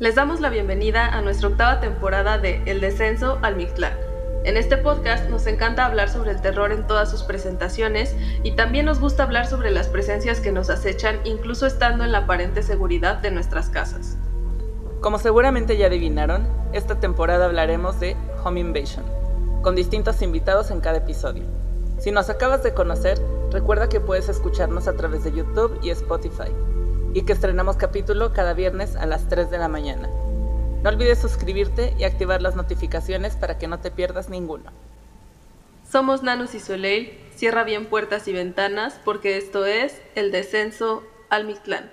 Les damos la bienvenida a nuestra octava temporada de El Descenso al Mictlán. En este podcast nos encanta hablar sobre el terror en todas sus presentaciones y también nos gusta hablar sobre las presencias que nos acechan incluso estando en la aparente seguridad de nuestras casas. Como seguramente ya adivinaron, esta temporada hablaremos de Home Invasion, con distintos invitados en cada episodio. Si nos acabas de conocer, recuerda que puedes escucharnos a través de YouTube y Spotify y que estrenamos capítulo cada viernes a las 3 de la mañana. No olvides suscribirte y activar las notificaciones para que no te pierdas ninguno. Somos Nanus y Soleil, cierra bien puertas y ventanas porque esto es el descenso al Mictlán.